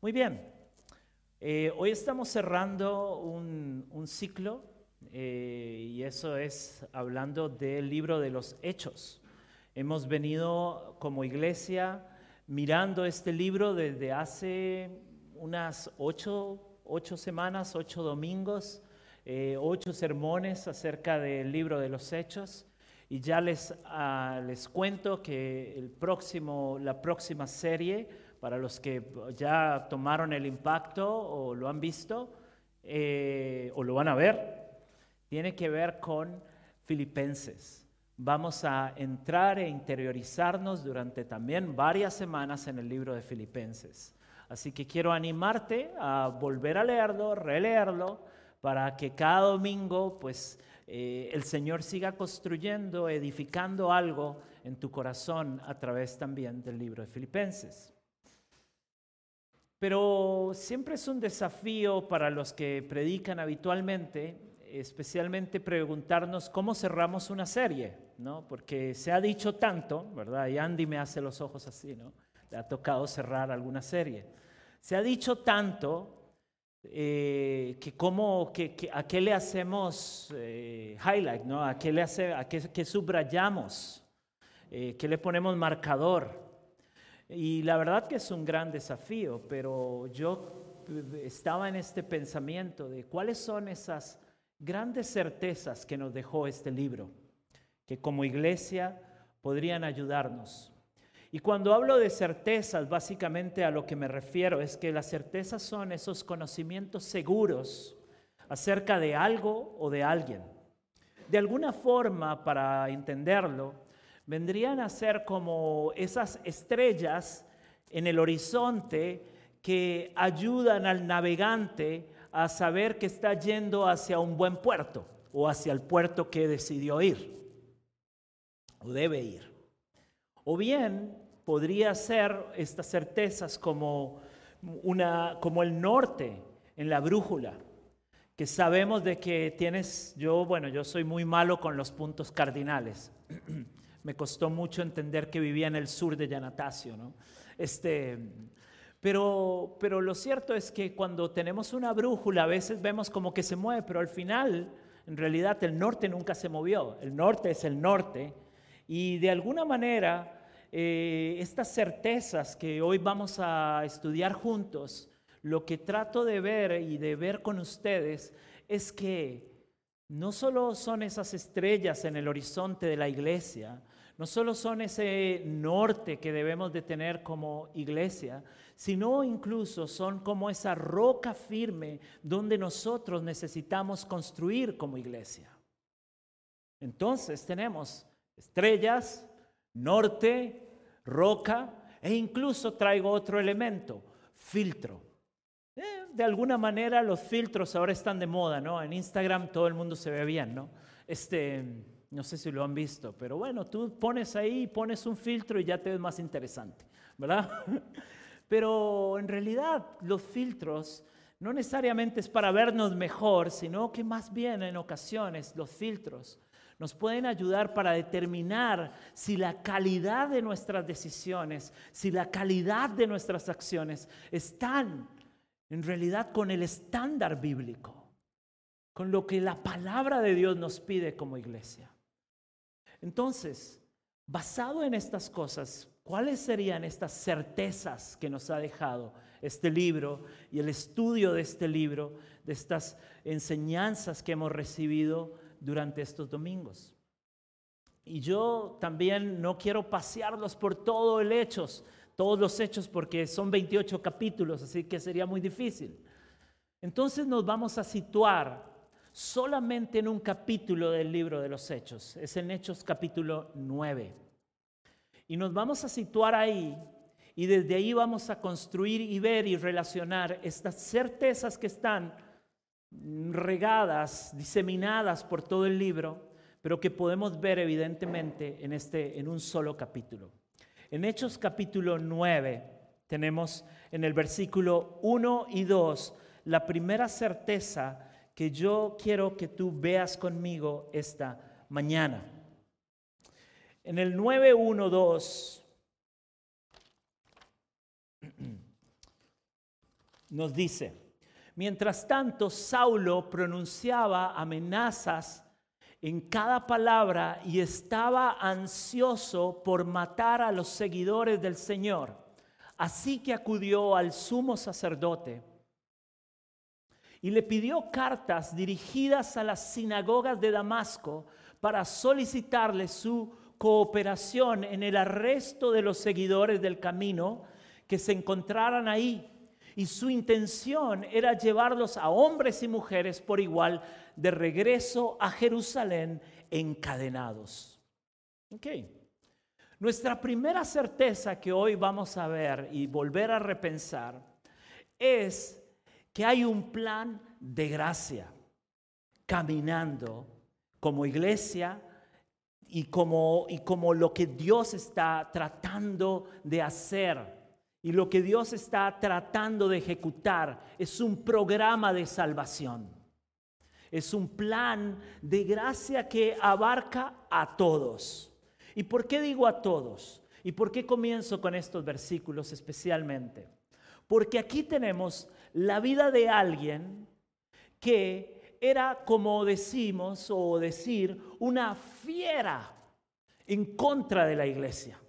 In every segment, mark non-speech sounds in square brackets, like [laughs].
Muy bien, eh, hoy estamos cerrando un, ciclo eh, y eso es hablando del libro de los hechos. Hemos venido como iglesia mirando este libro desde hace unas ocho, ocho semanas, ocho domingos, eh, ocho sermones acerca del libro de los hechos. Y ya les, ah, les cuento que el próximo, la próxima serie para los que ya tomaron el impacto o lo han visto eh, o lo van a ver, tiene que ver con Filipenses. Vamos a entrar e interiorizarnos durante también varias semanas en el libro de Filipenses. Así que quiero animarte a volver a leerlo, releerlo, para que cada domingo pues eh, el Señor siga construyendo, edificando algo en tu corazón a través también del libro de Filipenses. Pero siempre es un desafío para los que predican habitualmente, especialmente preguntarnos cómo cerramos una serie, ¿no? Porque se ha dicho tanto, ¿verdad? Y Andy me hace los ojos así, ¿no? Le ha tocado cerrar alguna serie. Se ha dicho tanto eh, que, cómo, que, a qué le hacemos eh, highlight, ¿no? ¿A qué, le hace, a qué, subrayamos? Eh, ¿Qué le ponemos marcador? Y la verdad que es un gran desafío, pero yo estaba en este pensamiento de cuáles son esas grandes certezas que nos dejó este libro, que como iglesia podrían ayudarnos. Y cuando hablo de certezas, básicamente a lo que me refiero es que las certezas son esos conocimientos seguros acerca de algo o de alguien. De alguna forma, para entenderlo, vendrían a ser como esas estrellas en el horizonte que ayudan al navegante a saber que está yendo hacia un buen puerto o hacia el puerto que decidió ir o debe ir. O bien podría ser estas certezas como, una, como el norte en la brújula, que sabemos de que tienes, yo, bueno, yo soy muy malo con los puntos cardinales. [clears throat] Me costó mucho entender que vivía en el sur de Yanatacio, ¿no? Este, pero, pero lo cierto es que cuando tenemos una brújula, a veces vemos como que se mueve, pero al final, en realidad, el norte nunca se movió. El norte es el norte. Y de alguna manera, eh, estas certezas que hoy vamos a estudiar juntos, lo que trato de ver y de ver con ustedes es que no solo son esas estrellas en el horizonte de la iglesia, no solo son ese norte que debemos de tener como iglesia, sino incluso son como esa roca firme donde nosotros necesitamos construir como iglesia. Entonces tenemos estrellas, norte, roca e incluso traigo otro elemento, filtro. Eh, de alguna manera los filtros ahora están de moda, ¿no? En Instagram todo el mundo se ve bien, ¿no? Este, no sé si lo han visto, pero bueno, tú pones ahí, pones un filtro y ya te ves más interesante, ¿verdad? [laughs] Pero en realidad los filtros no necesariamente es para vernos mejor, sino que más bien en ocasiones los filtros nos pueden ayudar para determinar si la calidad de nuestras decisiones, si la calidad de nuestras acciones están en realidad con el estándar bíblico, con lo que la palabra de Dios nos pide como iglesia. Entonces, basado en estas cosas, ¿cuáles serían estas certezas que nos ha dejado este libro y el estudio de este libro, de estas enseñanzas que hemos recibido durante estos domingos? Y yo también no quiero pasearlos por todo el hechos, todos los hechos, porque son 28 capítulos, así que sería muy difícil. Entonces nos vamos a situar solamente en un capítulo del libro de los Hechos. Es en Hechos capítulo 9. Y nos vamos a situar ahí y desde ahí vamos a construir y ver y relacionar estas certezas que están regadas, diseminadas por todo el libro, pero que podemos ver evidentemente en, este, en un solo capítulo. En Hechos capítulo 9 tenemos en el versículo 1 y 2 la primera certeza que yo quiero que tú veas conmigo esta mañana. En el 912, [clears throat] nos dice, mientras tanto Saulo pronunciaba amenazas en cada palabra y estaba ansioso por matar a los seguidores del Señor. Así que acudió al sumo sacerdote y le pidió cartas dirigidas a las sinagogas de Damasco para solicitarle su cooperación en el arresto de los seguidores del camino que se encontraran ahí. Y su intención era llevarlos a hombres y mujeres por igual de regreso a Jerusalén encadenados. Okay. Nuestra primera certeza que hoy vamos a ver y volver a repensar es que hay un plan de gracia caminando como iglesia y como, y como lo que Dios está tratando de hacer. Y lo que Dios está tratando de ejecutar es un programa de salvación. Es un plan de gracia que abarca a todos. ¿Y por qué digo a todos? ¿Y por qué comienzo con estos versículos especialmente? Porque aquí tenemos la vida de alguien que era, como decimos o decir, una fiera en contra de la iglesia.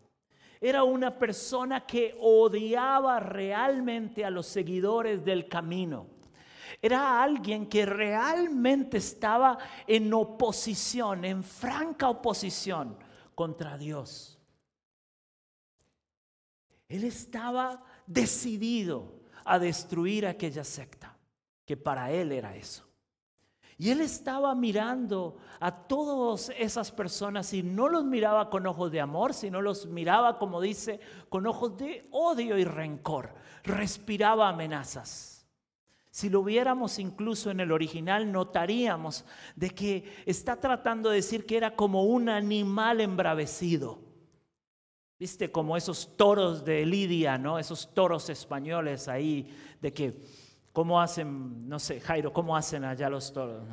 Era una persona que odiaba realmente a los seguidores del camino. Era alguien que realmente estaba en oposición, en franca oposición contra Dios. Él estaba decidido a destruir aquella secta, que para él era eso. Y él estaba mirando a todas esas personas y no los miraba con ojos de amor, sino los miraba, como dice, con ojos de odio y rencor. Respiraba amenazas. Si lo viéramos incluso en el original, notaríamos de que está tratando de decir que era como un animal embravecido. Viste, como esos toros de Lidia, ¿no? Esos toros españoles ahí, de que ¿Cómo hacen, no sé, Jairo, cómo hacen allá los toros?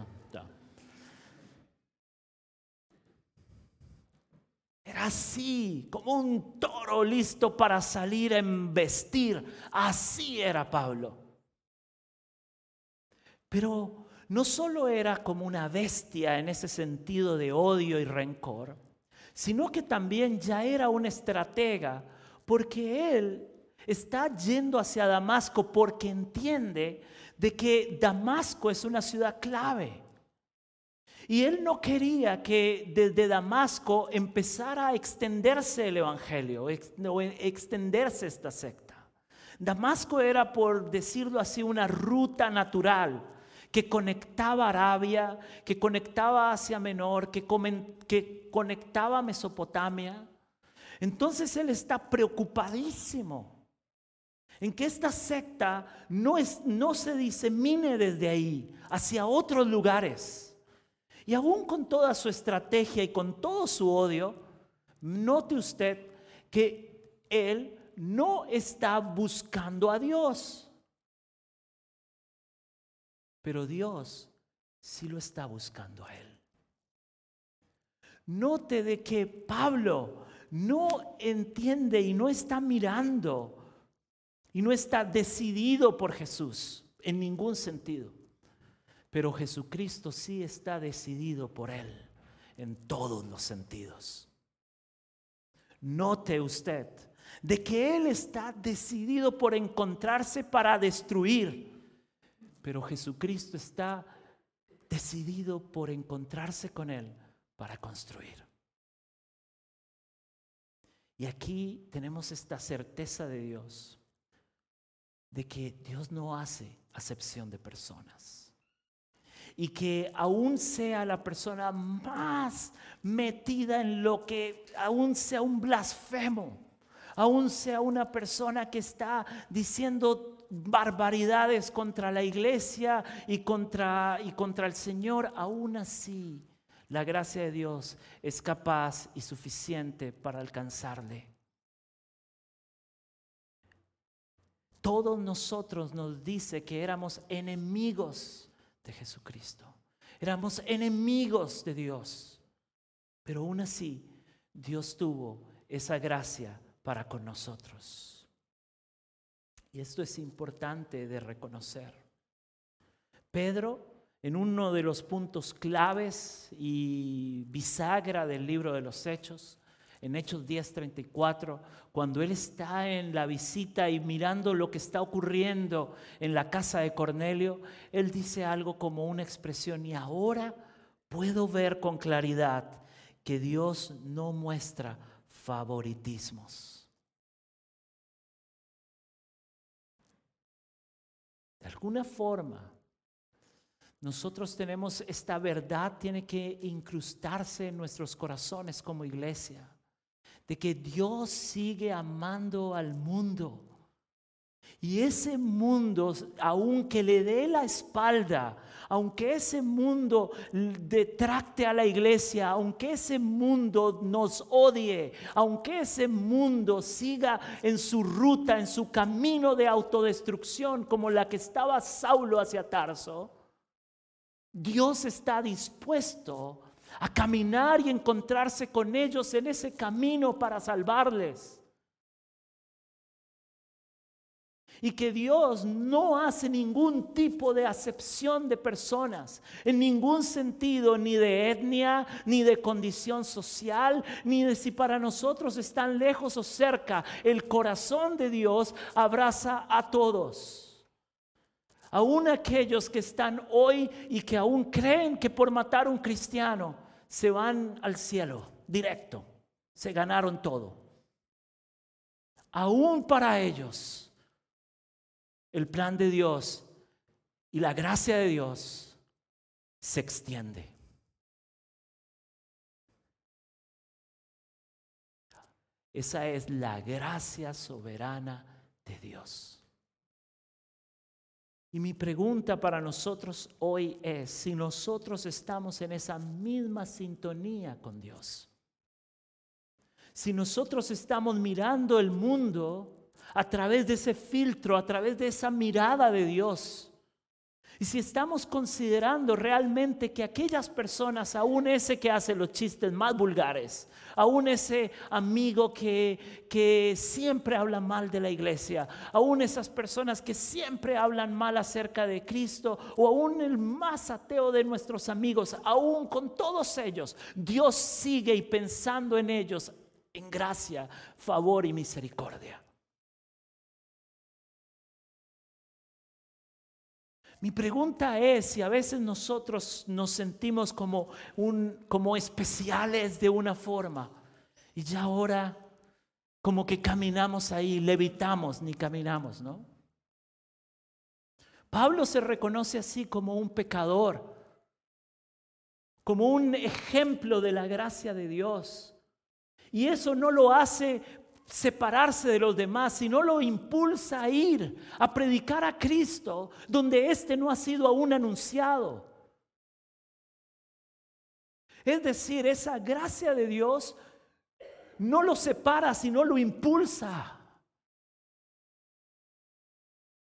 Era así, como un toro listo para salir a embestir. Así era Pablo. Pero no solo era como una bestia en ese sentido de odio y rencor, sino que también ya era un estratega, porque él está yendo hacia Damasco porque entiende de que Damasco es una ciudad clave. Y él no quería que desde Damasco empezara a extenderse el Evangelio, o extenderse esta secta. Damasco era, por decirlo así, una ruta natural que conectaba Arabia, que conectaba Asia Menor, que, que conectaba Mesopotamia. Entonces él está preocupadísimo en que esta secta no, es, no se disemine desde ahí hacia otros lugares. Y aún con toda su estrategia y con todo su odio, note usted que él no está buscando a Dios. Pero Dios sí lo está buscando a él. Note de que Pablo no entiende y no está mirando y no está decidido por Jesús en ningún sentido. Pero Jesucristo sí está decidido por Él en todos los sentidos. Note usted de que Él está decidido por encontrarse para destruir, pero Jesucristo está decidido por encontrarse con Él para construir. Y aquí tenemos esta certeza de Dios de que Dios no hace acepción de personas. Y que aún sea la persona más metida en lo que, aún sea un blasfemo, aún sea una persona que está diciendo barbaridades contra la iglesia y contra, y contra el Señor, aún así la gracia de Dios es capaz y suficiente para alcanzarle. todos nosotros nos dice que éramos enemigos de Jesucristo. Éramos enemigos de Dios. Pero aún así, Dios tuvo esa gracia para con nosotros. Y esto es importante de reconocer. Pedro, en uno de los puntos claves y bisagra del libro de los Hechos, en Hechos 10:34, cuando él está en la visita y mirando lo que está ocurriendo en la casa de Cornelio, él dice algo como una expresión, y ahora puedo ver con claridad que Dios no muestra favoritismos. De alguna forma, nosotros tenemos esta verdad, tiene que incrustarse en nuestros corazones como iglesia, de que Dios sigue amando al mundo. Y ese mundo, aunque le dé la espalda, aunque ese mundo detracte a la iglesia, aunque ese mundo nos odie, aunque ese mundo siga en su ruta, en su camino de autodestrucción como la que estaba Saulo hacia Tarso, Dios está dispuesto a caminar y encontrarse con ellos en ese camino para salvarles. Y que Dios no hace ningún tipo de acepción de personas, en ningún sentido, ni de etnia, ni de condición social, ni de si para nosotros están lejos o cerca. El corazón de Dios abraza a todos. Aún aquellos que están hoy y que aún creen que por matar a un cristiano se van al cielo directo, se ganaron todo. Aún para ellos el plan de Dios y la gracia de Dios se extiende. Esa es la gracia soberana de Dios. Y mi pregunta para nosotros hoy es si nosotros estamos en esa misma sintonía con Dios. Si nosotros estamos mirando el mundo a través de ese filtro, a través de esa mirada de Dios. Y si estamos considerando realmente que aquellas personas, aún ese que hace los chistes más vulgares, aún ese amigo que, que siempre habla mal de la iglesia, aún esas personas que siempre hablan mal acerca de Cristo, o aún el más ateo de nuestros amigos, aún con todos ellos, Dios sigue y pensando en ellos en gracia, favor y misericordia. Mi pregunta es si a veces nosotros nos sentimos como, un, como especiales de una forma y ya ahora como que caminamos ahí, levitamos ni caminamos, ¿no? Pablo se reconoce así como un pecador, como un ejemplo de la gracia de Dios. Y eso no lo hace separarse de los demás, sino lo impulsa a ir a predicar a Cristo donde éste no ha sido aún anunciado. Es decir, esa gracia de Dios no lo separa, sino lo impulsa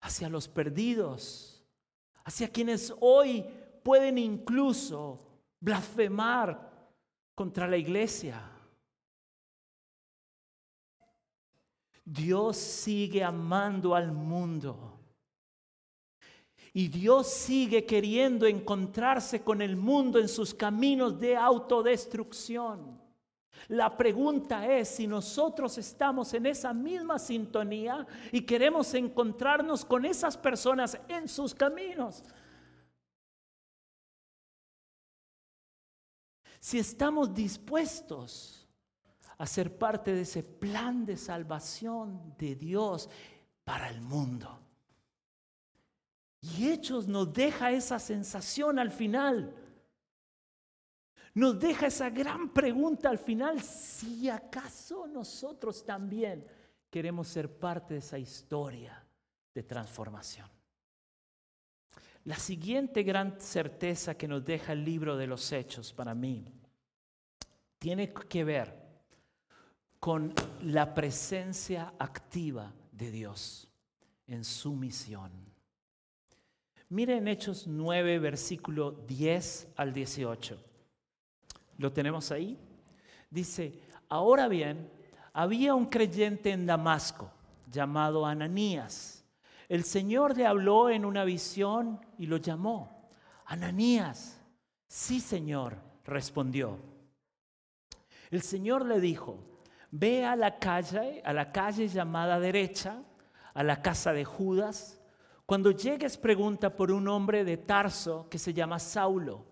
hacia los perdidos, hacia quienes hoy pueden incluso blasfemar contra la iglesia. Dios sigue amando al mundo. Y Dios sigue queriendo encontrarse con el mundo en sus caminos de autodestrucción. La pregunta es si nosotros estamos en esa misma sintonía y queremos encontrarnos con esas personas en sus caminos. Si estamos dispuestos a ser parte de ese plan de salvación de Dios para el mundo. Y Hechos nos deja esa sensación al final. Nos deja esa gran pregunta al final, si acaso nosotros también queremos ser parte de esa historia de transformación. La siguiente gran certeza que nos deja el libro de los Hechos para mí tiene que ver con la presencia activa de Dios en su misión. Miren Hechos 9, versículo 10 al 18. ¿Lo tenemos ahí? Dice, ahora bien, había un creyente en Damasco llamado Ananías, el Señor le habló en una visión y lo llamó. Ananías, sí Señor, respondió. El Señor le dijo, ve a la calle, a la calle llamada derecha, a la casa de Judas. Cuando llegues pregunta por un hombre de Tarso que se llama Saulo.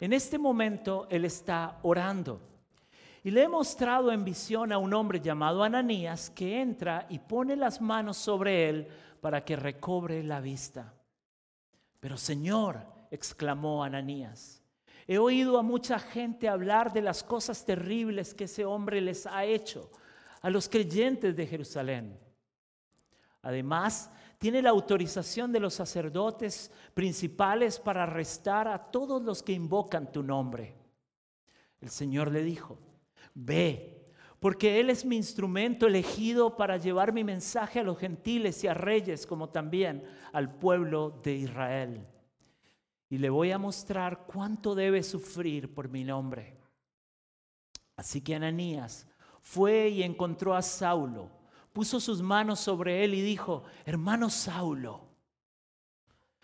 En este momento él está orando. Y le he mostrado en visión a un hombre llamado Ananías que entra y pone las manos sobre él para que recobre la vista. Pero Señor, exclamó Ananías, he oído a mucha gente hablar de las cosas terribles que ese hombre les ha hecho a los creyentes de Jerusalén. Además, tiene la autorización de los sacerdotes principales para arrestar a todos los que invocan tu nombre. El Señor le dijo, ve porque Él es mi instrumento elegido para llevar mi mensaje a los gentiles y a reyes, como también al pueblo de Israel. Y le voy a mostrar cuánto debe sufrir por mi nombre. Así que Ananías fue y encontró a Saulo, puso sus manos sobre él y dijo, hermano Saulo,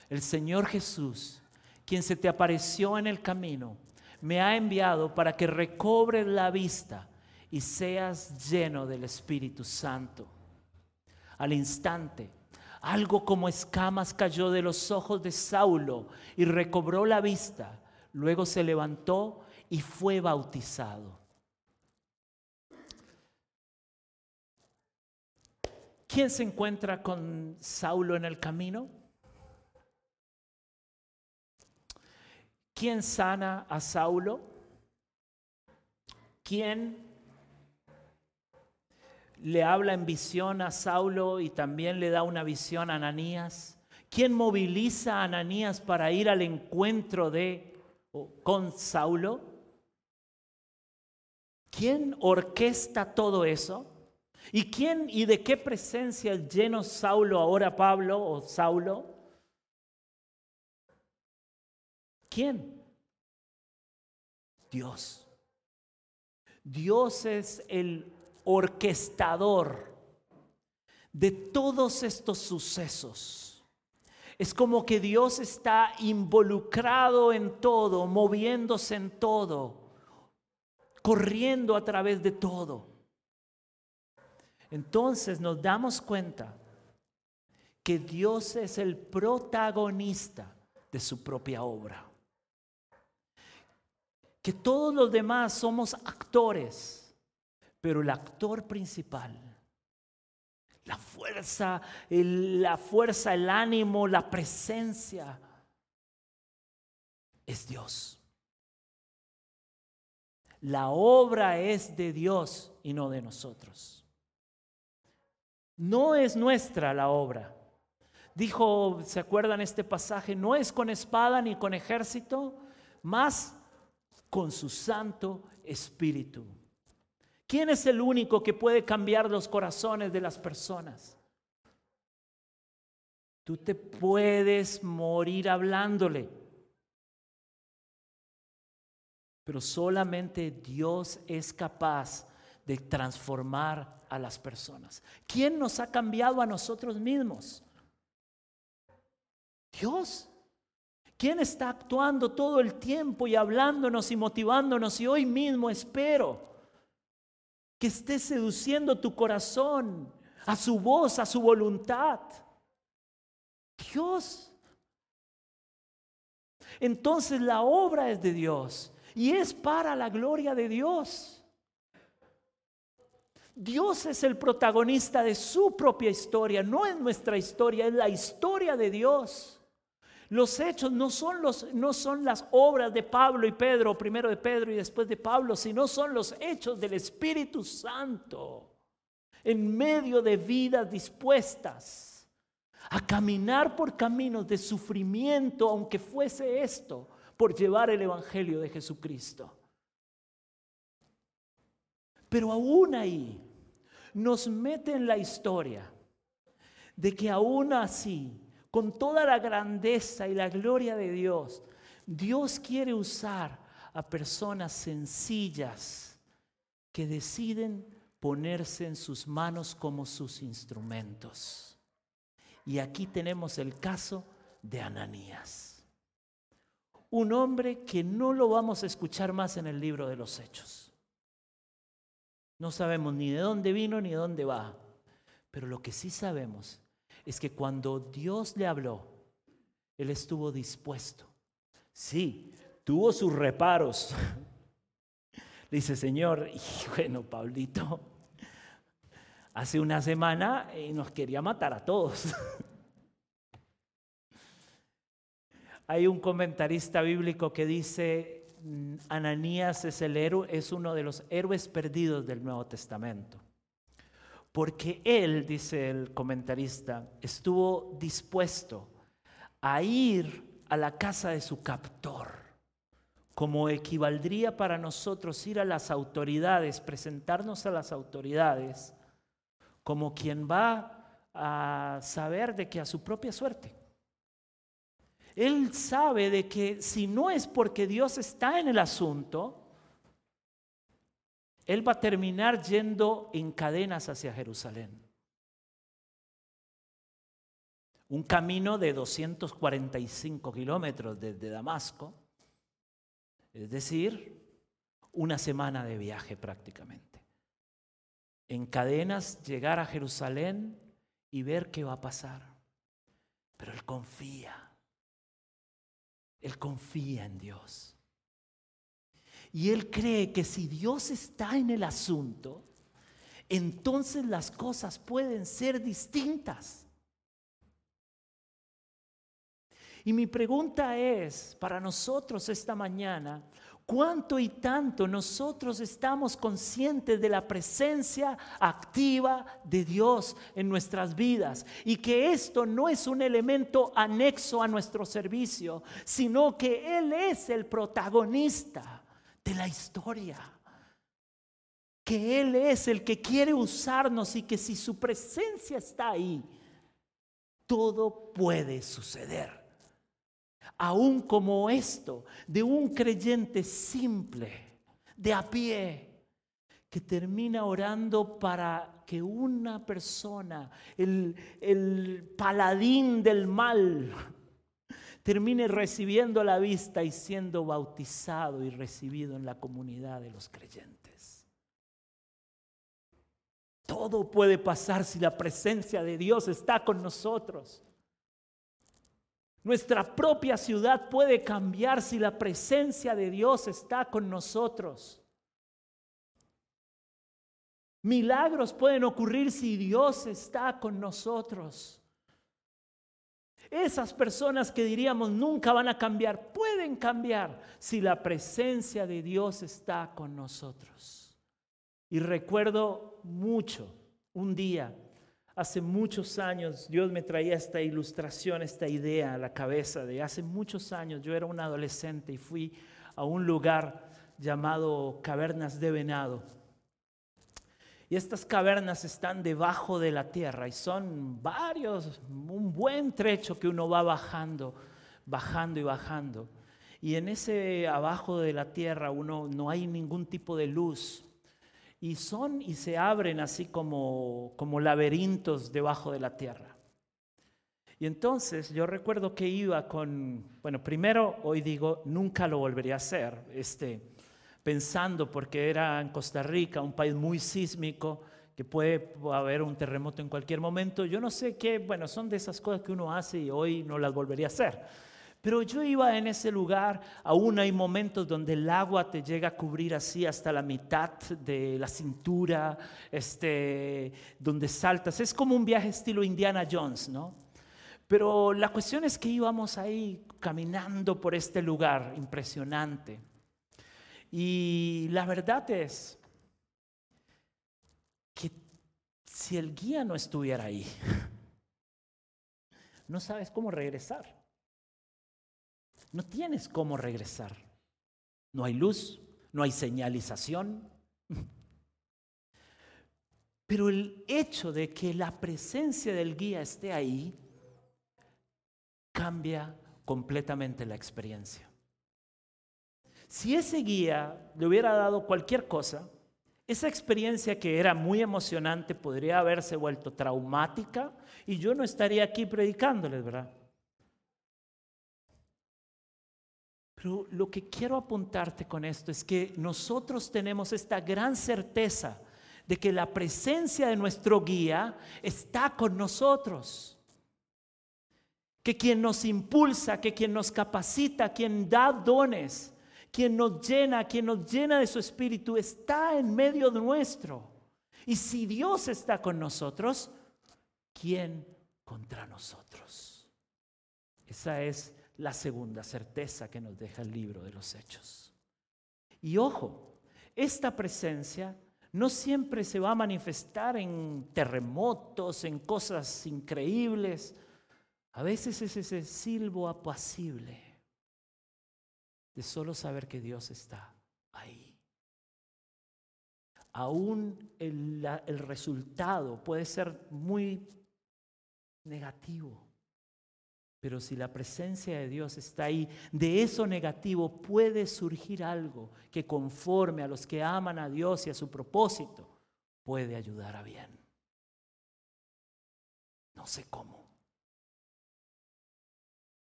el Señor Jesús, quien se te apareció en el camino, me ha enviado para que recobres la vista y seas lleno del Espíritu Santo. Al instante, algo como escamas cayó de los ojos de Saulo y recobró la vista. Luego se levantó y fue bautizado. ¿Quién se encuentra con Saulo en el camino? ¿Quién sana a Saulo? ¿Quién le habla en visión a Saulo y también le da una visión a Ananías? ¿Quién moviliza a Ananías para ir al encuentro de con Saulo? ¿Quién orquesta todo eso? ¿Y quién y de qué presencia lleno Saulo ahora Pablo o Saulo? ¿Quién? Dios. Dios es el orquestador de todos estos sucesos. Es como que Dios está involucrado en todo, moviéndose en todo, corriendo a través de todo. Entonces nos damos cuenta que Dios es el protagonista de su propia obra. Que todos los demás somos actores pero el actor principal, la fuerza, la fuerza, el ánimo, la presencia, es Dios. La obra es de Dios y no de nosotros. No es nuestra la obra. Dijo, ¿se acuerdan este pasaje? No es con espada ni con ejército, más con su Santo Espíritu. ¿Quién es el único que puede cambiar los corazones de las personas? Tú te puedes morir hablándole, pero solamente Dios es capaz de transformar a las personas. ¿Quién nos ha cambiado a nosotros mismos? Dios. ¿Quién está actuando todo el tiempo y hablándonos y motivándonos? Y hoy mismo espero que esté seduciendo tu corazón a su voz, a su voluntad. Dios. Entonces la obra es de Dios y es para la gloria de Dios. Dios es el protagonista de su propia historia, no es nuestra historia, es la historia de Dios. Los hechos no son, los, no son las obras de Pablo y Pedro, primero de Pedro y después de Pablo, sino son los hechos del Espíritu Santo en medio de vidas dispuestas a caminar por caminos de sufrimiento, aunque fuese esto, por llevar el Evangelio de Jesucristo. Pero aún ahí nos mete en la historia de que aún así con toda la grandeza y la gloria de Dios, Dios quiere usar a personas sencillas que deciden ponerse en sus manos como sus instrumentos. Y aquí tenemos el caso de Ananías. Un hombre que no lo vamos a escuchar más en el libro de los Hechos. No sabemos ni de dónde vino ni de dónde va. Pero lo que sí sabemos es que cuando Dios le habló, él estuvo dispuesto. Sí, tuvo sus reparos. [laughs] Le dice, Señor, y bueno, Pablito, hace una semana eh, nos quería matar a todos. [laughs] Hay un comentarista bíblico que dice, Ananías es, el héroe, es uno de los héroes perdidos del Nuevo Testamento. Porque él, dice el comentarista, estuvo dispuesto a ir a la casa de su captor, como equivaldría para nosotros ir a las autoridades, presentarnos a las autoridades, como quien va a saber de que a su propia suerte. Él sabe de que si no es porque Dios está en el asunto, Él va a terminar yendo en cadenas hacia Jerusalén. Un camino de 245 kilómetros desde Damasco, es decir, una semana de viaje prácticamente. En cadenas llegar a Jerusalén y ver qué va a pasar. Pero él confía. Él confía en Dios. Y él cree que si Dios está en el asunto, entonces las cosas pueden ser distintas. Y mi pregunta es para nosotros esta mañana, cuánto y tanto nosotros estamos conscientes de la presencia activa de Dios en nuestras vidas y que esto no es un elemento anexo a nuestro servicio, sino que Él es el protagonista de la historia. Que Él es el que quiere usarnos y que si su presencia está ahí, todo puede suceder aún como esto, de un creyente simple, de a pie, que termina orando para que una persona, el, el paladín del mal, termine recibiendo la vista y siendo bautizado y recibido en la comunidad de los creyentes. Todo puede pasar si la presencia de Dios está con nosotros. Nuestra propia ciudad puede cambiar si la presencia de Dios está con nosotros. Milagros pueden ocurrir si Dios está con nosotros. Esas personas que diríamos nunca van a cambiar, pueden cambiar si la presencia de Dios está con nosotros. Y recuerdo mucho un día Hace muchos años Dios me traía esta ilustración, esta idea a la cabeza de hace muchos años. Yo era un adolescente y fui a un lugar llamado Cavernas de Venado. Y estas cavernas están debajo de la tierra y son varios, un buen trecho que uno va bajando, bajando y bajando. Y en ese abajo de la tierra uno no hay ningún tipo de luz, y son y se abren así como, como laberintos debajo de la tierra. Y entonces yo recuerdo que iba con, bueno, primero hoy digo, nunca lo volvería a hacer, este, pensando porque era en Costa Rica, un país muy sísmico, que puede haber un terremoto en cualquier momento. Yo no sé qué, bueno, son de esas cosas que uno hace y hoy no las volvería a hacer. Pero yo iba en ese lugar, aún hay momentos donde el agua te llega a cubrir así hasta la mitad de la cintura, este, donde saltas. Es como un viaje estilo Indiana Jones, ¿no? Pero la cuestión es que íbamos ahí caminando por este lugar impresionante. Y la verdad es que si el guía no estuviera ahí, [laughs] no sabes cómo regresar. No tienes cómo regresar. No hay luz, no hay señalización. [laughs] Pero el hecho de que la presencia del guía esté ahí cambia completamente la experiencia. Si ese guía le hubiera dado cualquier cosa, esa experiencia que era muy emocionante podría haberse vuelto traumática y yo no estaría aquí predicándoles, ¿verdad? Pero lo que quiero apuntarte con esto es que nosotros tenemos esta gran certeza de que la presencia de nuestro guía está con nosotros. Que quien nos impulsa, que quien nos capacita, quien da dones, quien nos llena, quien nos llena de su espíritu, está en medio nuestro. Y si Dios está con nosotros, ¿quién contra nosotros? Esa es la segunda certeza que nos deja el libro de los hechos. Y ojo, esta presencia no siempre se va a manifestar en terremotos, en cosas increíbles. A veces es ese silbo apacible solo saber que Dios está ahí. Aún el, el resultado puede ser muy negativo. Pero si la presencia de Dios está ahí, de eso negativo puede surgir algo que conforme a los que aman a Dios y a su propósito, puede ayudar a bien. No sé cómo.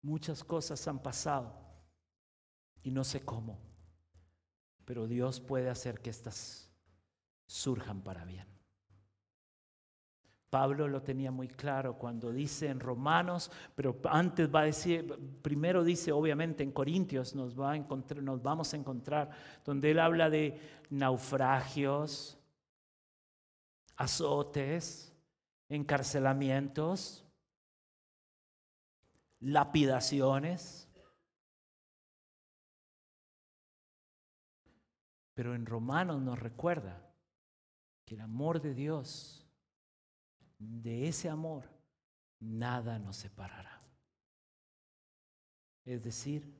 Muchas cosas han pasado y no sé cómo, pero Dios puede hacer que estas surjan para bien. Pablo lo tenía muy claro cuando dice en Romanos, pero antes va a decir, primero dice obviamente en Corintios nos, va a encontrar, nos vamos a encontrar, donde él habla de naufragios, azotes, encarcelamientos, lapidaciones. Pero en Romanos nos recuerda que el amor de Dios de ese amor, nada nos separará. Es decir,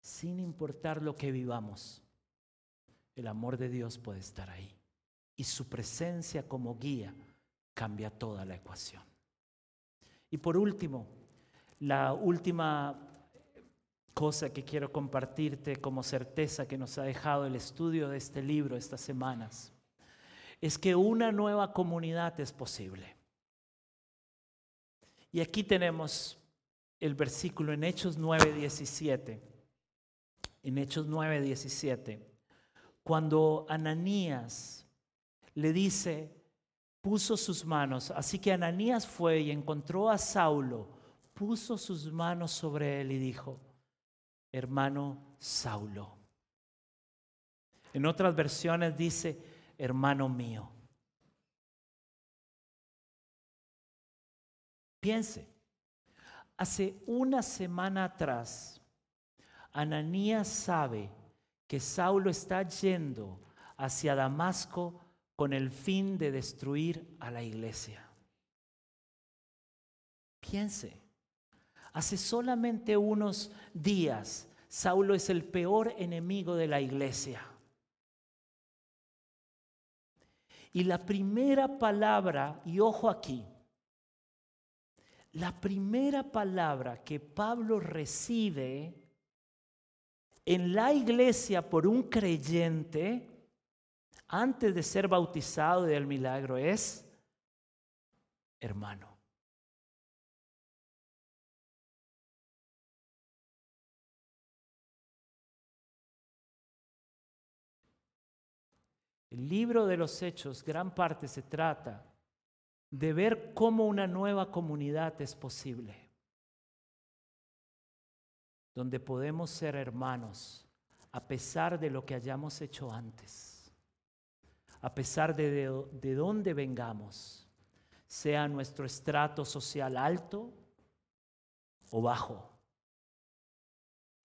sin importar lo que vivamos, el amor de Dios puede estar ahí. Y su presencia como guía cambia toda la ecuación. Y por último, la última cosa que quiero compartirte como certeza que nos ha dejado el estudio de este libro estas semanas es que una nueva comunidad es posible. Y aquí tenemos el versículo en Hechos 9, 17. En Hechos 9, 17. Cuando Ananías le dice, puso sus manos, así que Ananías fue y encontró a Saulo, puso sus manos sobre él y dijo, hermano Saulo. En otras versiones dice, hermano mío. Piense, hace una semana atrás, Ananías sabe que Saulo está yendo hacia Damasco con el fin de destruir a la iglesia. Piense, hace solamente unos días, Saulo es el peor enemigo de la iglesia. Y la primera palabra, y ojo aquí, la primera palabra que Pablo recibe en la iglesia por un creyente antes de ser bautizado del milagro es hermano. El libro de los hechos, gran parte se trata de ver cómo una nueva comunidad es posible, donde podemos ser hermanos a pesar de lo que hayamos hecho antes, a pesar de, de, dónde vengamos, sea nuestro estrato social alto o bajo,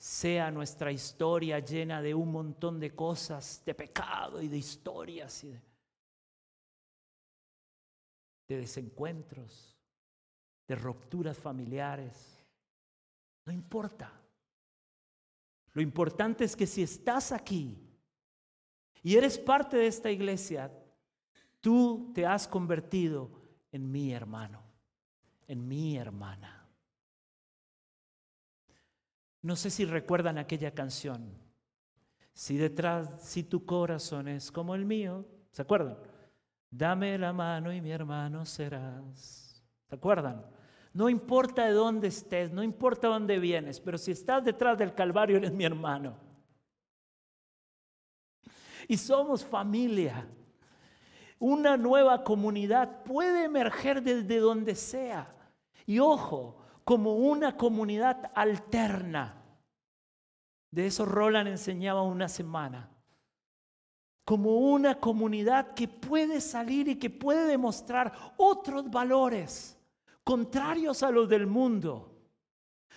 sea nuestra historia llena de un montón de cosas, de pecado y de historias y de de desencuentros, de rupturas familiares. No importa. Lo importante es que si estás aquí y eres parte de esta iglesia, tú te has convertido en mi hermano, en mi hermana. No sé si recuerdan aquella canción. Si detrás, si tu corazón es como el mío, ¿Se acuerdan? Dame la mano y mi hermano serás. ¿Se acuerdan? No importa de dónde estés, no importa dónde vienes, pero si estás detrás del Calvario eres mi hermano. Y somos familia. Una nueva comunidad puede emerger desde donde sea. Y ojo, como una comunidad alterna. De eso Roland enseñaba una semana. Como una comunidad que puede salir y que puede demostrar otros valores contrarios a los del mundo.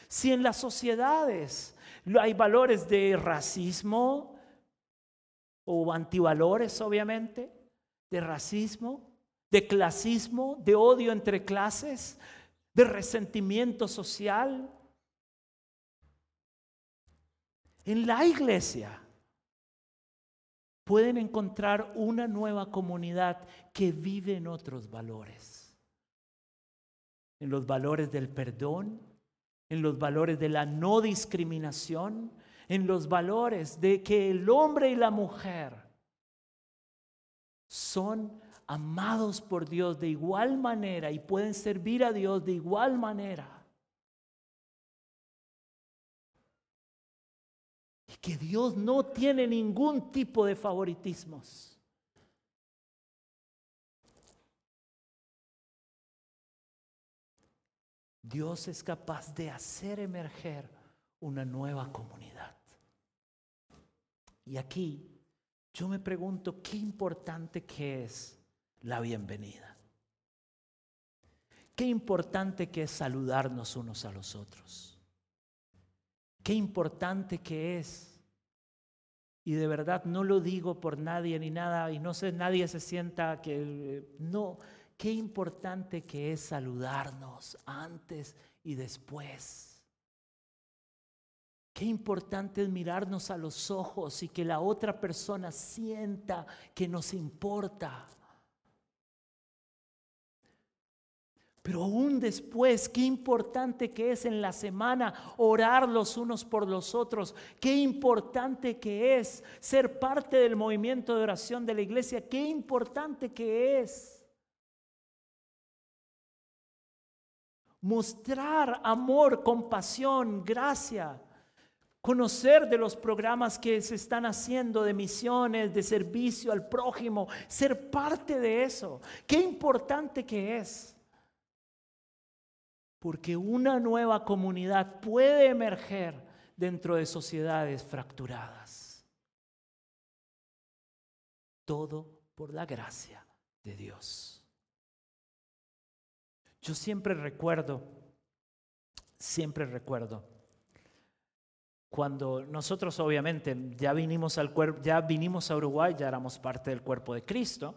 Si en las sociedades hay valores de racismo o antivalores, obviamente, de racismo, de clasismo, de odio entre clases, de resentimiento social. En la iglesia pueden encontrar una nueva comunidad que vive en otros valores. En los valores del perdón, en los valores de la no discriminación, en los valores de que el hombre y la mujer son amados por Dios de igual manera y pueden servir a Dios de igual manera. Y que Dios no tiene ningún tipo de favoritismos. Dios es capaz de hacer emerger una nueva comunidad. Y aquí yo me pregunto qué importante que es la bienvenida. Qué importante que es saludarnos unos a los otros. Qué importante que es. Y de verdad no lo digo por nadie ni nada, y no sé, nadie se sienta que... No, qué importante que es saludarnos antes y después. Qué importante es mirarnos a los ojos y que la otra persona sienta que nos importa. Pero aún después, qué importante que es en la semana orar los unos por los otros. Qué importante que es ser parte del movimiento de oración de la iglesia. Qué importante que es mostrar amor, compasión, gracia. Conocer de los programas que se están haciendo de misiones, de servicio al prójimo, ser parte de eso. Qué importante que es. Porque una nueva comunidad puede emerger dentro de sociedades fracturadas. Todo por la gracia de Dios. Yo siempre recuerdo, siempre recuerdo, cuando nosotros obviamente ya vinimos al ya vinimos a Uruguay, ya éramos parte del cuerpo de Cristo,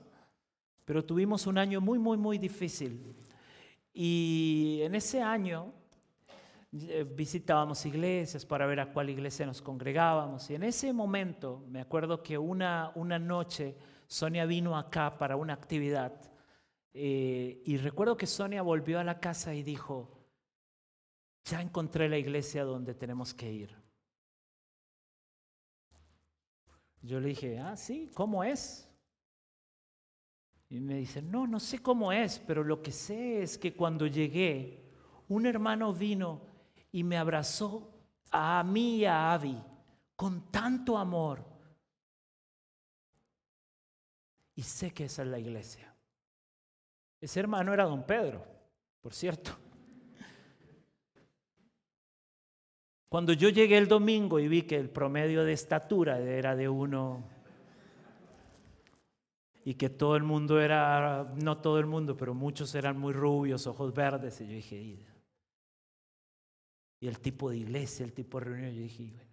pero tuvimos un año muy, muy, muy difícil y en ese año eh, visitábamos iglesias para ver a cuál iglesia nos congregábamos. Y en ese momento, me acuerdo que una, una noche Sonia vino acá para una actividad. Eh, y recuerdo que Sonia volvió a la casa y dijo, ya encontré la iglesia donde tenemos que ir. Yo le dije, ah, sí, ¿cómo es? Y me dice, no, no sé cómo es, pero lo que sé es que cuando llegué, un hermano vino y me abrazó a mí y a Abby con tanto amor. Y sé que esa es la iglesia. Ese hermano era don Pedro, por cierto. Cuando yo llegué el domingo y vi que el promedio de estatura era de uno y que todo el mundo era, no todo el mundo, pero muchos eran muy rubios, ojos verdes. Y yo dije, y, el tipo de iglesia, el tipo de reunión, yo dije, bueno.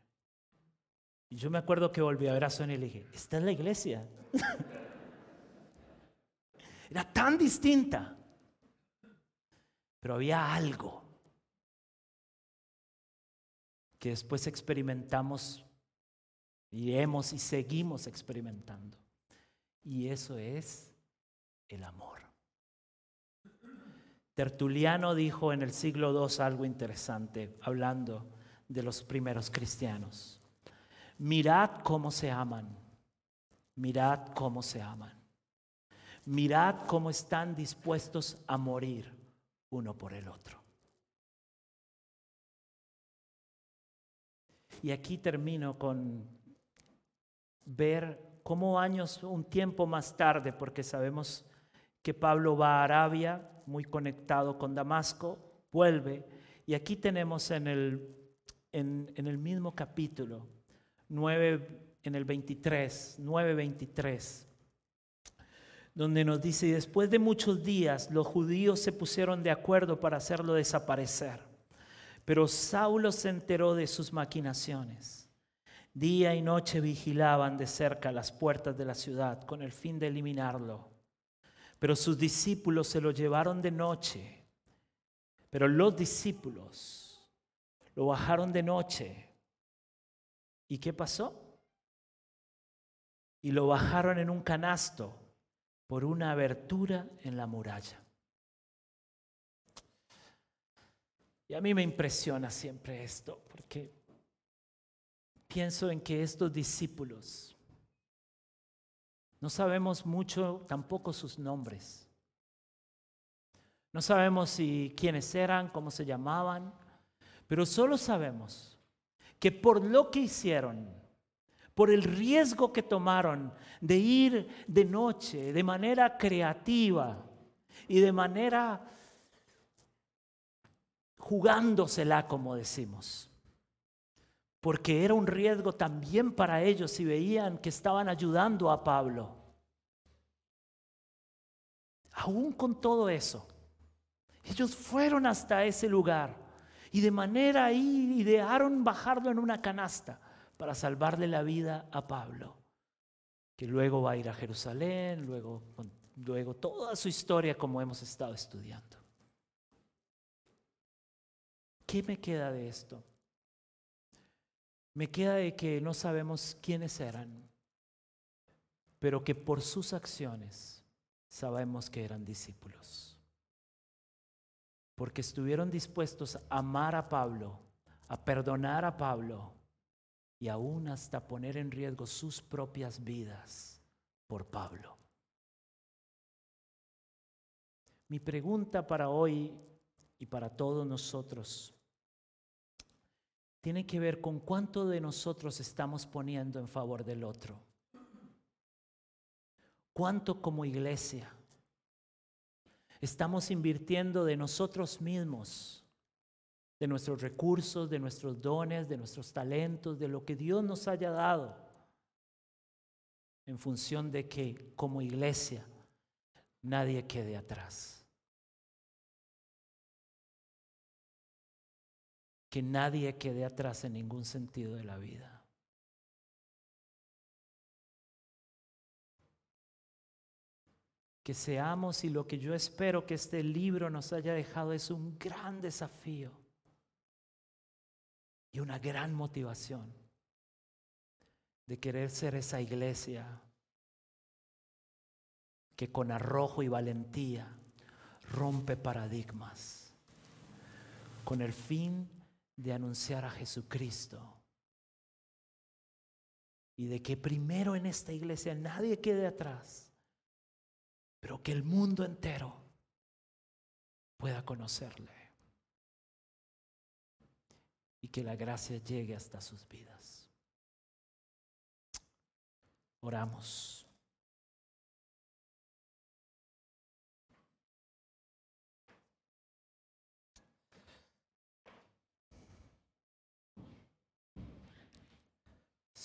Y yo me acuerdo que volví a ver a Sonia y le dije, esta es la iglesia. [laughs] era tan distinta, pero había algo que después experimentamos y hemos y seguimos experimentando. Y eso es el amor. Tertuliano dijo en el siglo II algo interesante, hablando de los primeros cristianos. Mirad cómo se aman, mirad cómo se aman. mirad cómo están dispuestos a morir uno por el otro. Y aquí termino con ver cómo años, un tiempo más tarde, porque sabemos que Pablo va a Arabia, muy conectado con Damasco, vuelve, y aquí tenemos en el, en, el mismo capítulo, 9, en el 23, 9.23, donde nos dice, y después de muchos días los judíos se pusieron de acuerdo para hacerlo desaparecer, pero Saulo se enteró de sus maquinaciones. Día y noche vigilaban de cerca las puertas de la ciudad con el fin de eliminarlo. Pero sus discípulos se lo llevaron de noche. Pero los discípulos lo bajaron de noche. ¿Y qué pasó? Y lo bajaron en un canasto por una abertura en la muralla. Y a mí me impresiona siempre esto, porque pienso en que estos discípulos, no sabemos mucho tampoco sus nombres. No sabemos si quiénes eran, cómo se llamaban, pero solo sabemos que por lo que hicieron, por el riesgo que tomaron de ir de noche, de manera creativa y de manera jugándosela, como decimos, porque era un riesgo también para ellos si veían que estaban ayudando a Pablo. Aún con todo eso, ellos fueron hasta ese lugar y de manera ahí idearon bajarlo en una canasta para salvarle la vida a Pablo, que luego va a ir a Jerusalén, luego, luego toda su historia como hemos estado estudiando. ¿Qué me queda de esto? Me queda de que no sabemos quiénes eran, pero que por sus acciones sabemos que eran discípulos. Porque estuvieron dispuestos a amar a Pablo, a perdonar a Pablo y aún hasta poner en riesgo sus propias vidas por Pablo. Mi pregunta para hoy y para todos nosotros tiene que ver con cuánto de nosotros estamos poniendo en favor del otro. ¿Cuánto como iglesia estamos invirtiendo de nosotros mismos, de nuestros recursos, de nuestros dones, de nuestros talentos, de lo que Dios nos haya dado, en función de que como iglesia nadie quede atrás? Que nadie quede atrás en ningún sentido de la vida. Que seamos y lo que yo espero que este libro nos haya dejado es un gran desafío y una gran motivación de querer ser esa iglesia que con arrojo y valentía rompe paradigmas con el fin de anunciar a Jesucristo. Y de que primero en esta iglesia nadie quede atrás, pero que el mundo entero pueda conocerle. Y que la gracia llegue hasta sus vidas. Oramos.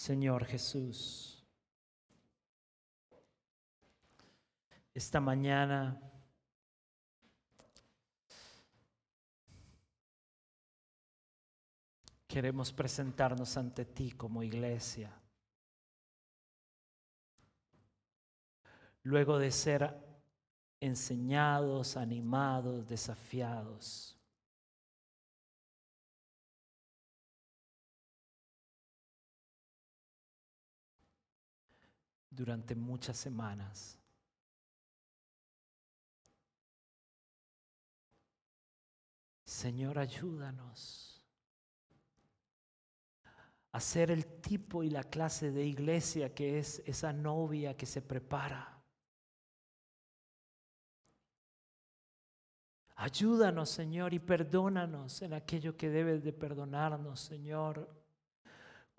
Señor Jesús. Esta mañana queremos presentarnos ante ti como iglesia. Luego de ser enseñados, animados, desafiados. durante muchas semanas. Señor, ayúdanos a ser el tipo y la clase de iglesia que es esa novia que se prepara. Ayúdanos, Señor, y perdónanos en aquello que debes de perdonarnos, Señor.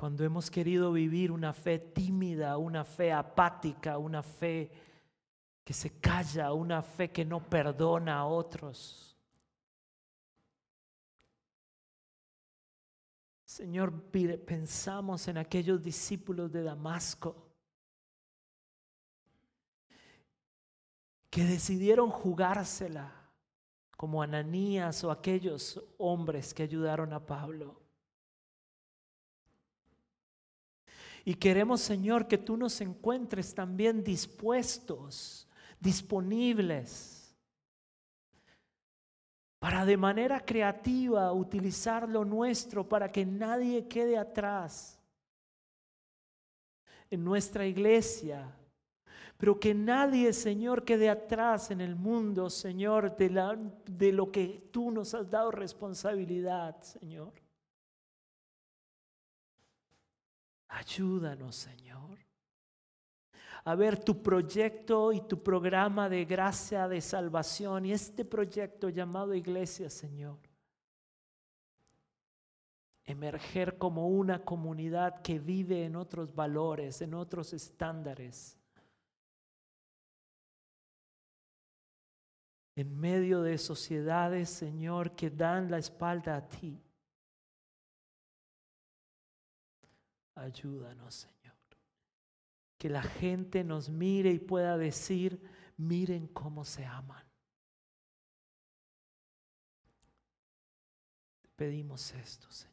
Cuando hemos querido vivir una fe tímida, una fe apática, una fe que se calla, una fe que no perdona a otros. Señor, pensamos en aquellos discípulos de Damasco que decidieron jugársela como Ananías o aquellos hombres que ayudaron a Pablo. Y queremos, Señor, que tú nos encuentres también dispuestos, disponibles, para de manera creativa utilizar lo nuestro para que nadie quede atrás en nuestra iglesia, pero que nadie, Señor, quede atrás en el mundo, Señor, de, de lo que tú nos has dado responsabilidad, Señor. Ayúdanos, Señor, a ver tu proyecto y tu programa de gracia, de salvación y este proyecto llamado iglesia, Señor. Emerger como una comunidad que vive en otros valores, en otros estándares en medio de sociedades, Señor, que dan la espalda a ti. Ayúdanos, Señor. Que la gente nos mire y pueda decir, miren cómo se aman. Pedimos esto, Señor.